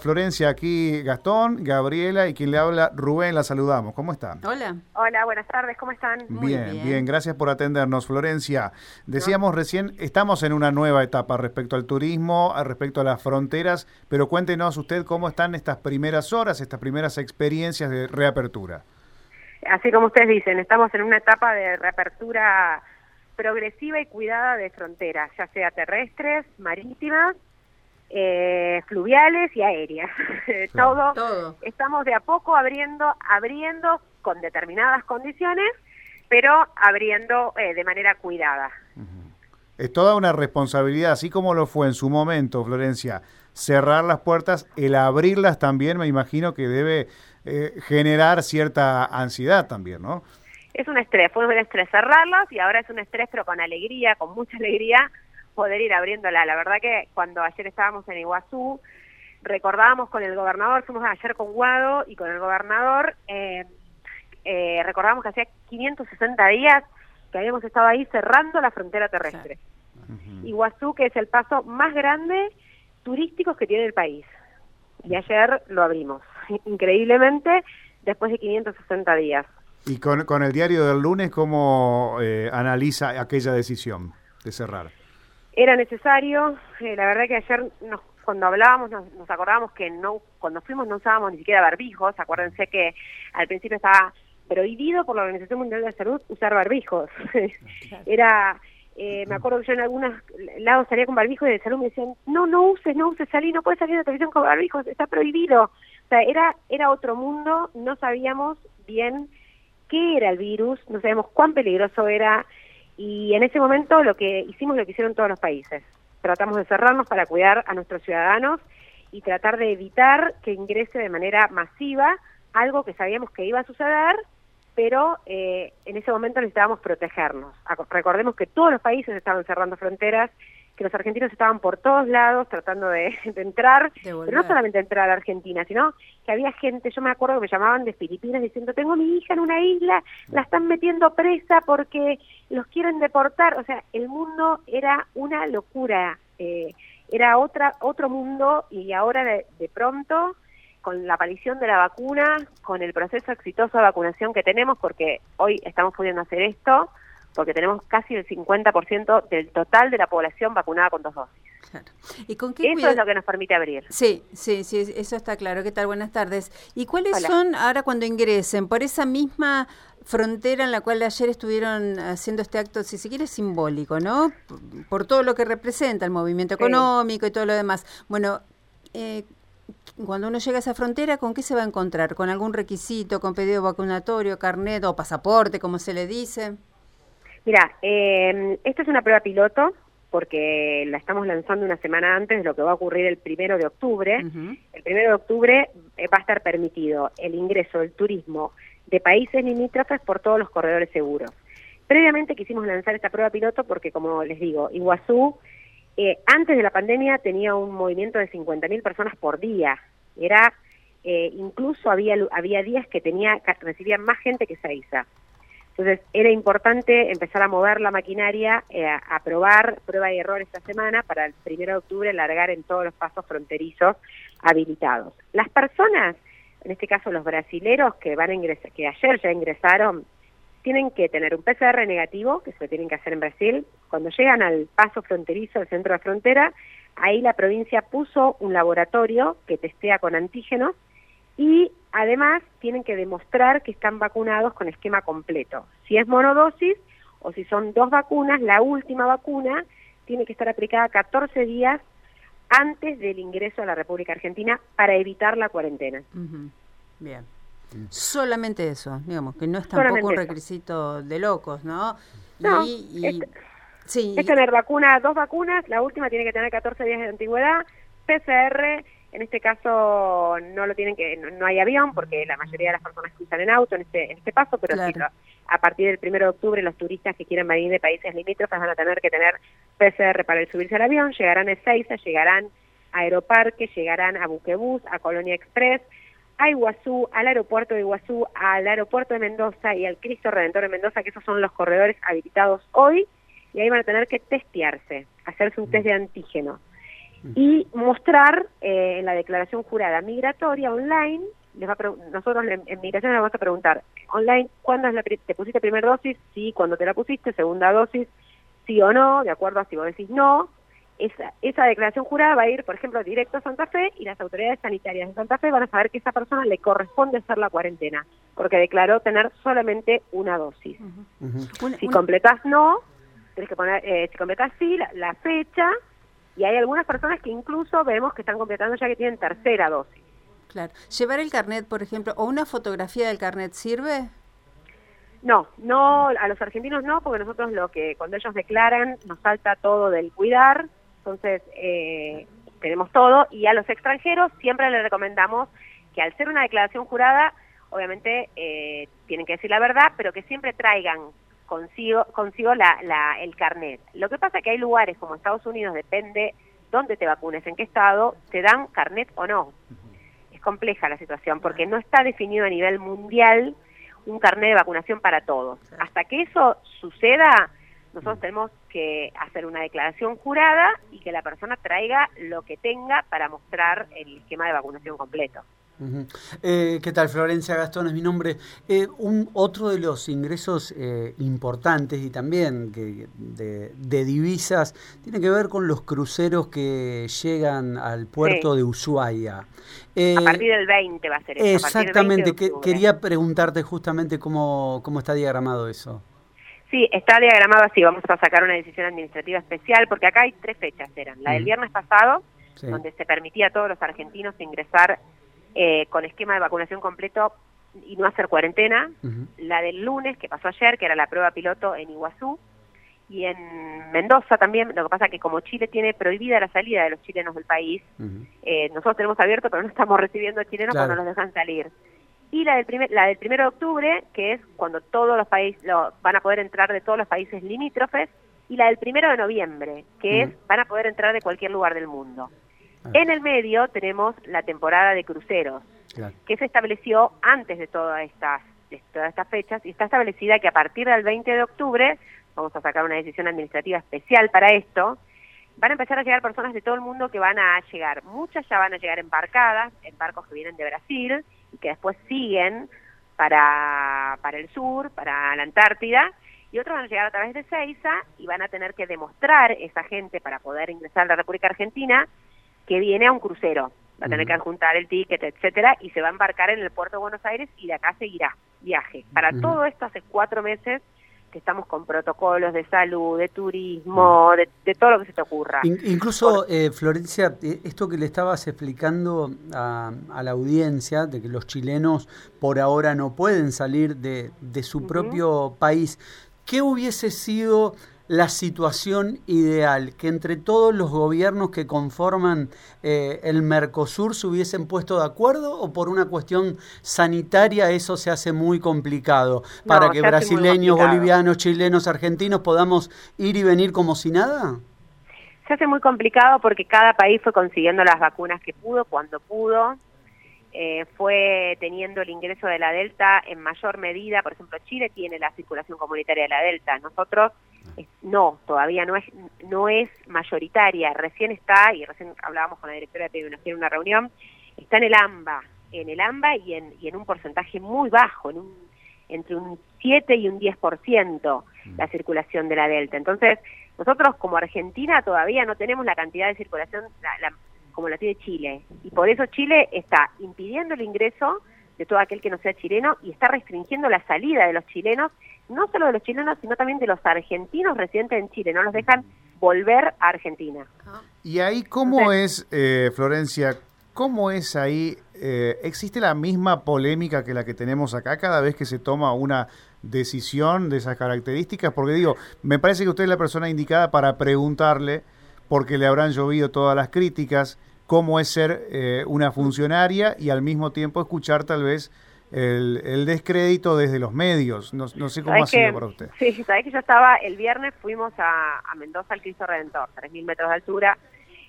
Florencia, aquí Gastón, Gabriela y quien le habla Rubén, la saludamos. ¿Cómo están? Hola. Hola, buenas tardes, ¿cómo están? bien, bien, gracias por atendernos, Florencia. Decíamos recién, estamos en una nueva etapa respecto al turismo, respecto a las fronteras, pero cuéntenos usted cómo están estas primeras horas, estas primeras experiencias de reapertura. Así como ustedes dicen, estamos en una etapa de reapertura progresiva y cuidada de fronteras, ya sea terrestres, marítimas eh, fluviales y aéreas. todo, Estamos de a poco abriendo, abriendo con determinadas condiciones, pero abriendo eh, de manera cuidada. Es toda una responsabilidad, así como lo fue en su momento, Florencia, cerrar las puertas, el abrirlas también me imagino que debe eh, generar cierta ansiedad también, ¿no? Es un estrés, fue un estrés cerrarlas y ahora es un estrés pero con alegría, con mucha alegría, poder ir abriéndola. La verdad que cuando ayer estábamos en Iguazú, recordábamos con el gobernador, fuimos ayer con Guado y con el gobernador, eh, eh, recordábamos que hacía 560 días que habíamos estado ahí cerrando la frontera terrestre. Iguazú, que es el paso más grande turístico que tiene el país. Y ayer lo abrimos, increíblemente, después de 560 días. ¿Y con, con el diario del lunes cómo eh, analiza aquella decisión de cerrar? Era necesario. Eh, la verdad que ayer nos, cuando hablábamos nos, acordábamos que no cuando fuimos no usábamos ni siquiera barbijos. Acuérdense que al principio estaba prohibido por la Organización Mundial de la Salud usar barbijos. era eh, me acuerdo que yo en algunos lados salía con barbijos y de salud me decían, no, no uses, no uses, salí, no puedes salir de la televisión con barbijos, está prohibido. O sea, era, era otro mundo, no sabíamos bien qué era el virus, no sabíamos cuán peligroso era, y en ese momento lo que hicimos lo que hicieron todos los países. Tratamos de cerrarnos para cuidar a nuestros ciudadanos y tratar de evitar que ingrese de manera masiva algo que sabíamos que iba a suceder, pero eh, en ese momento necesitábamos protegernos. Recordemos que todos los países estaban cerrando fronteras que los argentinos estaban por todos lados tratando de, entrar, pero no solamente entrar a Argentina, sino que había gente, yo me acuerdo que me llamaban de Filipinas diciendo, tengo mi hija en una isla, la están metiendo presa porque los quieren deportar, o sea, el mundo era una locura, eh, era otra otro mundo y ahora de, de pronto con la aparición de la vacuna, con el proceso exitoso de vacunación que tenemos, porque hoy estamos pudiendo hacer esto, porque tenemos casi el 50% del total de la población vacunada con dos dosis. Claro. ¿Y con qué eso es lo que nos permite abrir. Sí, sí, sí, eso está claro. ¿Qué tal? Buenas tardes. ¿Y cuáles son ahora cuando ingresen por esa misma frontera en la cual ayer estuvieron haciendo este acto, si se quiere, simbólico, ¿no? Por todo lo que representa el movimiento económico y todo lo demás. Bueno, eh, cuando uno llega a esa frontera, ¿con qué se va a encontrar? ¿Con algún requisito, con pedido vacunatorio, carnet o pasaporte, como se le dice? Mira, eh, esta es una prueba piloto porque la estamos lanzando una semana antes de lo que va a ocurrir el primero de octubre. El primero de octubre eh, va a estar permitido el ingreso del turismo de países limítrofes por todos los corredores seguros. Previamente quisimos lanzar esta prueba piloto porque, como les digo, Iguazú eh, antes de la pandemia tenía un movimiento de 50.000 personas por día. Era eh, incluso había había días que tenía recibía más gente que Seiza. Entonces era importante empezar a mover la maquinaria, eh, a probar prueba y error esta semana para el 1 de octubre largar en todos los pasos fronterizos habilitados. Las personas, en este caso los brasileros que van a ingresar, que ayer ya ingresaron, tienen que tener un PCR negativo, que se lo tienen que hacer en Brasil. Cuando llegan al paso fronterizo, al centro de frontera, ahí la provincia puso un laboratorio que testea con antígenos y además tienen que demostrar que están vacunados con esquema completo. Si es monodosis o si son dos vacunas, la última vacuna tiene que estar aplicada 14 días antes del ingreso a la República Argentina para evitar la cuarentena. Bien. Solamente eso, digamos, que no es tampoco un requisito de locos, ¿no? No, y, sí. es tener vacuna, dos vacunas, la última tiene que tener 14 días de antigüedad, PCR en este caso no lo tienen que, no, hay avión porque la mayoría de las personas cruzan en auto en este, en este paso, pero sí, a partir del primero de octubre los turistas que quieran venir de países limítrofes van a tener que tener PCR para subirse al avión, llegarán a Ezeiza, llegarán a Aeroparque, llegarán a Buquebus, a Colonia Express, a Iguazú, al aeropuerto de Iguazú, al aeropuerto de Mendoza y al Cristo Redentor de Mendoza, que esos son los corredores habilitados hoy, y ahí van a tener que testearse, hacerse un test de antígeno. Y mostrar en la declaración jurada migratoria online les va nosotros en migración les vamos a preguntar online cuándo es la te pusiste primera dosis, sí, cuando te la pusiste, segunda dosis, sí o no, de acuerdo a si vos decís no, esa, esa declaración jurada va a ir, por ejemplo, directo a Santa Fe y las autoridades sanitarias de Santa Fe van a saber que a esa persona le corresponde hacer la cuarentena, porque declaró tener solamente una dosis. Si completas no, tienes que poner, eh, si completas sí, la, la fecha, y hay algunas personas que incluso vemos que están completando ya que tienen tercera dosis. Claro. ¿Llevar el carnet, por ejemplo, o una fotografía del carnet sirve? No, no, a los argentinos no, porque nosotros lo que cuando ellos declaran nos falta todo del cuidar, entonces eh, tenemos todo y a los extranjeros siempre les recomendamos que al ser una declaración jurada, obviamente eh, tienen que decir la verdad, pero que siempre traigan consigo consigo la, la, el carnet. Lo que pasa es que hay lugares como Estados Unidos, depende dónde te vacunes, en qué estado, te dan carnet o no compleja la situación porque no está definido a nivel mundial un carnet de vacunación para todos. Hasta que eso suceda, nosotros tenemos que hacer una declaración jurada y que la persona traiga lo que tenga para mostrar el esquema de vacunación completo. Eh, ¿Qué tal? Florencia Gastón es mi nombre. Eh, un, otro de los ingresos eh, importantes y también que, de, divisas tiene que ver con los cruceros que llegan al puerto de Ushuaia. a partir del 20 va a ser eso. Exactamente, quería preguntarte justamente cómo, cómo está diagramado eso. Sí, está diagramado así, vamos a sacar una decisión administrativa especial, porque acá hay tres fechas, eran la del viernes pasado, donde se permitía a todos los argentinos ingresar eh, con esquema de vacunación completo y no hacer cuarentena, la del lunes, que pasó ayer, que era la prueba piloto en Iguazú, y en Mendoza también, lo que pasa que como Chile tiene prohibida la salida de los chilenos del país, eh, nosotros tenemos abierto, pero no estamos recibiendo chilenos cuando nos dejan salir. Y la del, primer, la del primero de octubre, que es cuando todos los países lo, van a poder entrar de todos los países limítrofes, y la del primero de noviembre, que es van a poder entrar de cualquier lugar del mundo. Ah. En el medio tenemos la temporada de cruceros, que se estableció antes de todas estas, de todas estas fechas y está establecida que a partir del 20 de octubre, vamos a sacar una decisión administrativa especial para esto, van a empezar a llegar personas de todo el mundo que van a llegar. Muchas ya van a llegar embarcadas, en barcos que vienen de Brasil y que después siguen para, para el sur, para la Antártida, y otros van a llegar a través de Ceiza y van a tener que demostrar esa gente para poder ingresar a la República Argentina que viene a un crucero. Va a tener que adjuntar el ticket, etcétera, y se va a embarcar en el puerto de Buenos Aires y de acá seguirá viaje. Para todo esto hace cuatro meses que estamos con protocolos de salud, de turismo, de, todo lo que se te ocurra. incluso, eh, Florencia, eh, esto que le estabas explicando a, la audiencia, de que los chilenos por ahora no pueden salir de, su propio país, ¿qué hubiese sido la situación ideal, que entre todos los gobiernos que conforman eh, el Mercosur se hubiesen puesto de acuerdo o por una cuestión sanitaria eso se hace muy complicado para que brasileños, bolivianos, chilenos, argentinos podamos ir y venir como si nada? Se hace muy complicado porque cada país fue consiguiendo las vacunas que pudo, cuando pudo. Eh, fue teniendo el ingreso de la Delta en mayor medida. Por ejemplo, Chile tiene la circulación comunitaria de la Delta. Nosotros no, todavía no es, no es mayoritaria, recién está, y recién hablábamos con la directora de epidemiología en una reunión, está en el AMBA, en el AMBA y en, y en un porcentaje muy bajo, en un, entre un 7 y un 10% la mm. circulación de la Delta. Entonces, nosotros como Argentina todavía no tenemos la cantidad de circulación como la tiene Chile, y por eso Chile está impidiendo el ingreso de todo aquel que no sea chileno y está restringiendo la salida de los chilenos, no solo de los chilenos, sino también de los argentinos residentes en Chile, no los dejan volver a Argentina. Y ahí, ¿cómo es, eh, Florencia, cómo es ahí? Eh, ¿Existe la misma polémica que la que tenemos acá cada vez que se toma una decisión de esas características? Porque digo, me parece que usted es la persona indicada para preguntarle, porque le habrán llovido todas las críticas, cómo es ser eh, una funcionaria y al mismo tiempo escuchar tal vez el, descrédito desde los medios. No, sé cómo ha sido para usted. Sí, sabes que yo estaba, el viernes fuimos a, Mendoza al Cristo Redentor, 3.000 metros de altura.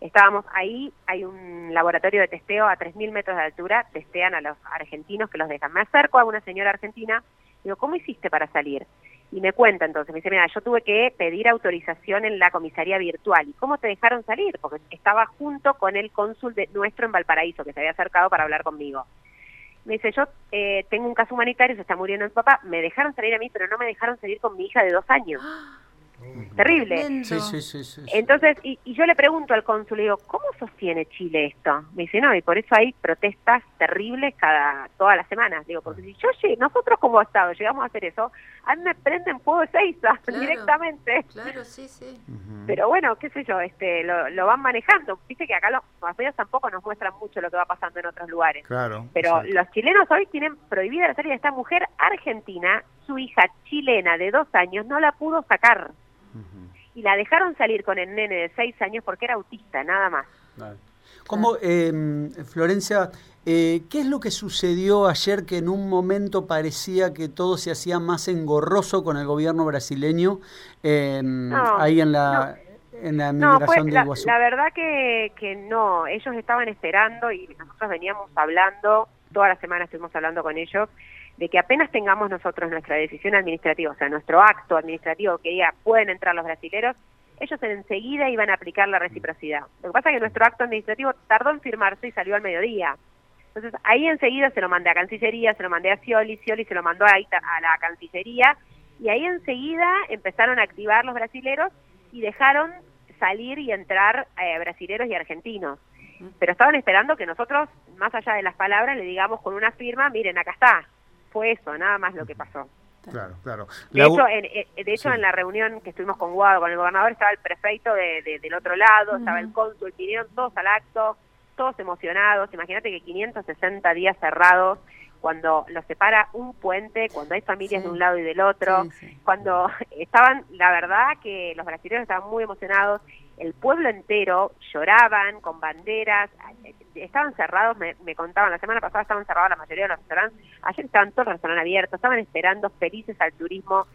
Estábamos ahí, hay un laboratorio de testeo a 3.000 metros de altura, testean a los argentinos que los dejan. Me acerco a una señora argentina, digo, ¿cómo hiciste para salir? Y me cuenta entonces, me dice, mira, yo tuve que pedir autorización en la comisaría virtual. ¿Y cómo te dejaron salir? Porque estaba junto con el cónsul de nuestro en Valparaíso, que se había acercado para hablar conmigo. Me dice, yo eh, tengo un caso humanitario, se está muriendo mi papá, me dejaron salir a mí, pero no me dejaron salir con mi hija de dos años. Terrible. Sí, sí, sí, Entonces, y, yo le pregunto al cónsul, le digo, ¿cómo sostiene Chile esto? Me dice, no, y por eso hay protestas terribles cada todas las semanas. Digo, porque si yo llegué, nosotros como Estado llegamos a hacer eso, a mí me prenden fuego de seis directamente. Claro, sí, sí. Pero bueno, qué sé yo, este lo, lo van manejando. Viste que acá los, medios tampoco nos muestran mucho lo que va pasando en otros lugares. Claro. Pero los chilenos hoy tienen prohibida la salida de esta mujer argentina, su hija chilena de dos años no la pudo sacar y la dejaron salir con el nene de seis años porque era autista, nada más. ¿Cómo, em, Florencia, eh, qué es lo que sucedió ayer que en un momento parecía que todo se hacía más engorroso con el gobierno brasileño em, ahí en la... En la migración de Iguazú. La, verdad que, que no, ellos estaban esperando y nosotros veníamos hablando, toda la semana estuvimos hablando con ellos, de que apenas tengamos nosotros nuestra decisión administrativa, o sea, nuestro acto administrativo que diga pueden entrar los brasileros, ellos enseguida iban a aplicar la reciprocidad. Lo que pasa es que nuestro acto administrativo tardó en firmarse y salió al mediodía. Entonces, ahí enseguida se lo mandé a Cancillería, se lo mandé a Scioli, Scioli se lo mandó a, a la Cancillería, y ahí enseguida empezaron a activar los brasileros y dejaron salir y entrar eh, brasileros y argentinos. Pero estaban esperando que nosotros, más allá de las palabras, le digamos con una firma, miren, acá está, fue eso, nada más lo que pasó. Claro, claro. De hecho, en, eh, de hecho en la reunión que estuvimos con Guado, con el gobernador, estaba el prefecto de, del otro lado, estaba el cónsul, vinieron todos al acto, todos emocionados. Imagínate que 560 días cerrados, cuando los separa un puente, cuando hay familias de un lado y del otro, cuando estaban, la verdad que los brasileños estaban muy emocionados, el pueblo entero lloraban con banderas, estaban cerrados, me, contaban, la semana pasada estaban cerrados la mayoría de los restaurantes, ayer estaban todos los restaurantes abiertos, estaban esperando felices al turismo.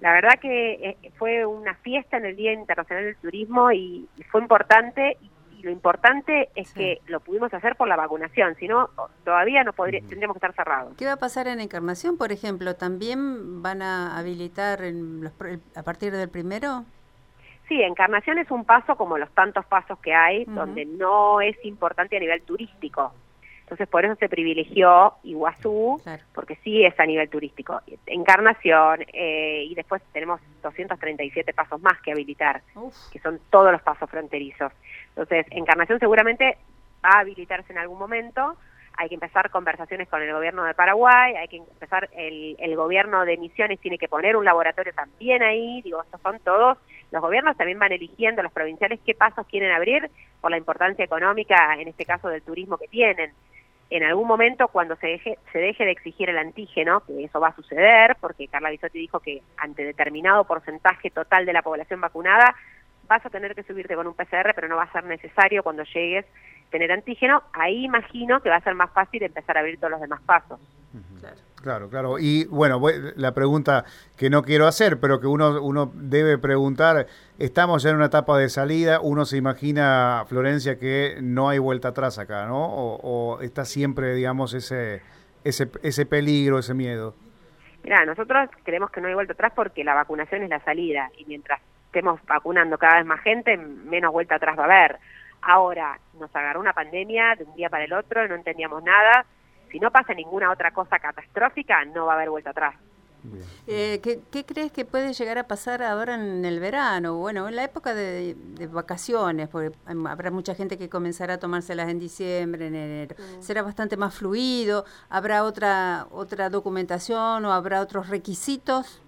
La verdad que eh, fue una fiesta en el Día Internacional del Turismo y, fue importante y, lo importante es que lo pudimos hacer por la vacunación, si no todavía no podría, tendríamos que estar cerrados. ¿Qué va a pasar en Encarnación, por ejemplo? ¿También van a habilitar en a partir del primero? Sí, Encarnación es un paso como los tantos pasos que hay, donde no es importante a nivel turístico. Entonces, por eso se privilegió Iguazú, porque sí es a nivel turístico. Encarnación, eh, y después tenemos 237 pasos más que habilitar, que son todos los pasos fronterizos. Entonces, Encarnación seguramente va a habilitarse en algún momento. Hay que empezar conversaciones con el gobierno de Paraguay, hay que empezar, el, el gobierno de Misiones tiene que poner un laboratorio también ahí, digo, estos son todos los gobiernos también van eligiendo, los provinciales, qué pasos quieren abrir por la importancia económica, en este caso del turismo que tienen. En algún momento, cuando se deje, se deje de exigir el antígeno, que eso va a suceder, porque Carla Bisotti dijo que ante determinado porcentaje total de la población vacunada, vas a tener que subirte con un PCR, pero no va a ser necesario cuando llegues tener antígeno, ahí imagino que va a ser más fácil empezar a abrir todos los demás pasos. Claro, claro. Y bueno, la pregunta que no quiero hacer, pero que uno, uno debe preguntar, estamos ya en una etapa de salida, uno se imagina, Florencia, que no hay vuelta atrás acá, ¿no? O, está siempre, digamos, ese, ese, ese peligro, ese miedo. Mira, nosotros creemos que no hay vuelta atrás porque la vacunación es la salida y mientras estemos vacunando cada vez más gente, menos vuelta atrás va a haber. Ahora, nos agarró una pandemia de un día para el otro, no entendíamos nada si no pasa ninguna otra cosa catastrófica, no va a haber vuelta atrás. Eh, ¿qué, crees que puede llegar a pasar ahora en el verano? Bueno, en la época de, vacaciones, porque habrá mucha gente que comenzará a tomárselas en diciembre, en enero. Mm. ¿Será bastante más fluido? ¿Habrá otra, otra documentación o habrá otros requisitos?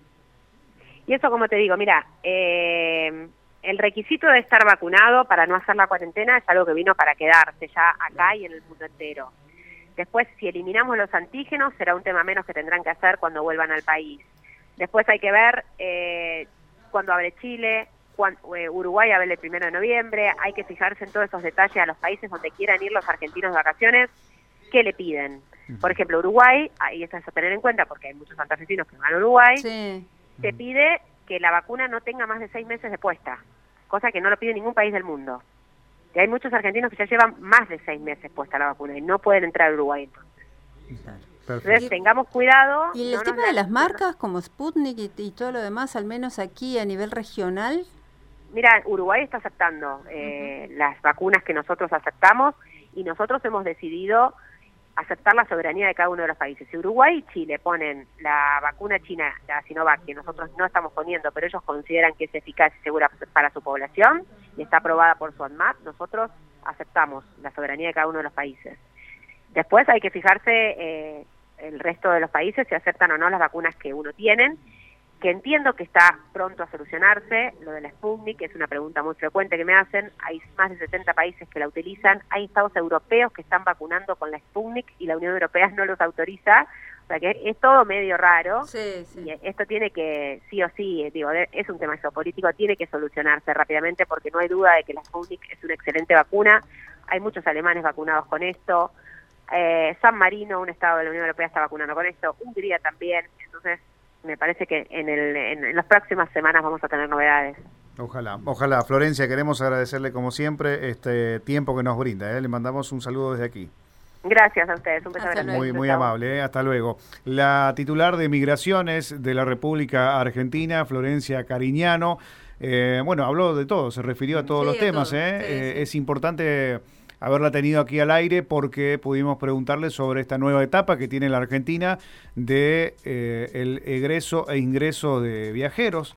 Y eso, como te digo, mira, eh, el requisito de estar vacunado para no hacer la cuarentena es algo que vino para quedarse ya acá y en el mundo entero. Después, si eliminamos los antígenos, será un tema menos que tendrán que hacer cuando vuelvan al país. Después hay que ver eh, cuando abre Chile, cuando, eh, Uruguay abre el primero de noviembre, hay que fijarse en todos esos detalles a los países donde quieran ir los argentinos de vacaciones, qué le piden. Por ejemplo, Uruguay, ahí está a tener en cuenta porque hay muchos santafesinos que van a Uruguay, se pide que la vacuna no tenga más de seis meses de puesta, cosa que no lo pide ningún país del mundo y hay muchos argentinos que ya llevan más de seis meses puesta la vacuna y no pueden entrar a Uruguay entonces. Entonces tengamos cuidado. ¿Y el tema de las marcas como Sputnik y, todo lo demás, al menos aquí a nivel regional? Mira, Uruguay está aceptando eh, las vacunas que nosotros aceptamos y nosotros hemos decidido aceptar la soberanía de cada uno de los países. Si Uruguay y Chile ponen la vacuna china, la Sinovac, que nosotros no estamos poniendo, pero ellos consideran que es eficaz y segura para su población y está aprobada por su ANMAT, nosotros aceptamos la soberanía de cada uno de los países. Después hay que fijarse eh, el resto de los países si aceptan o no las vacunas que uno tiene que entiendo que está pronto a solucionarse, lo de la Sputnik, que es una pregunta muy frecuente que me hacen, hay más de 70 países que la utilizan, hay estados europeos que están vacunando con la Sputnik y la Unión Europea no los autoriza, o sea que es todo medio raro, sí, sí. y esto tiene que, sí o sí, digo, es un tema geopolítico, tiene que solucionarse rápidamente porque no hay duda de que la Sputnik es una excelente vacuna, hay muchos alemanes vacunados con esto, eh, San Marino, un estado de la Unión Europea, está vacunando con esto, Hungría también, entonces me parece que en, el, en, las próximas semanas vamos a tener novedades. Ojalá, ojalá. Florencia, queremos agradecerle como siempre este tiempo que nos brinda. ¿eh? Le mandamos un saludo desde aquí. Gracias a ustedes, un beso grande. Muy, muy amable, ¿eh? hasta luego. La titular de Migraciones de la República Argentina, Florencia Cariñano, eh, bueno, habló de todo, se refirió a todos los temas. ¿eh? es importante haberla tenido aquí al aire porque pudimos preguntarle sobre esta nueva etapa que tiene la Argentina de eh, el egreso e ingreso de viajeros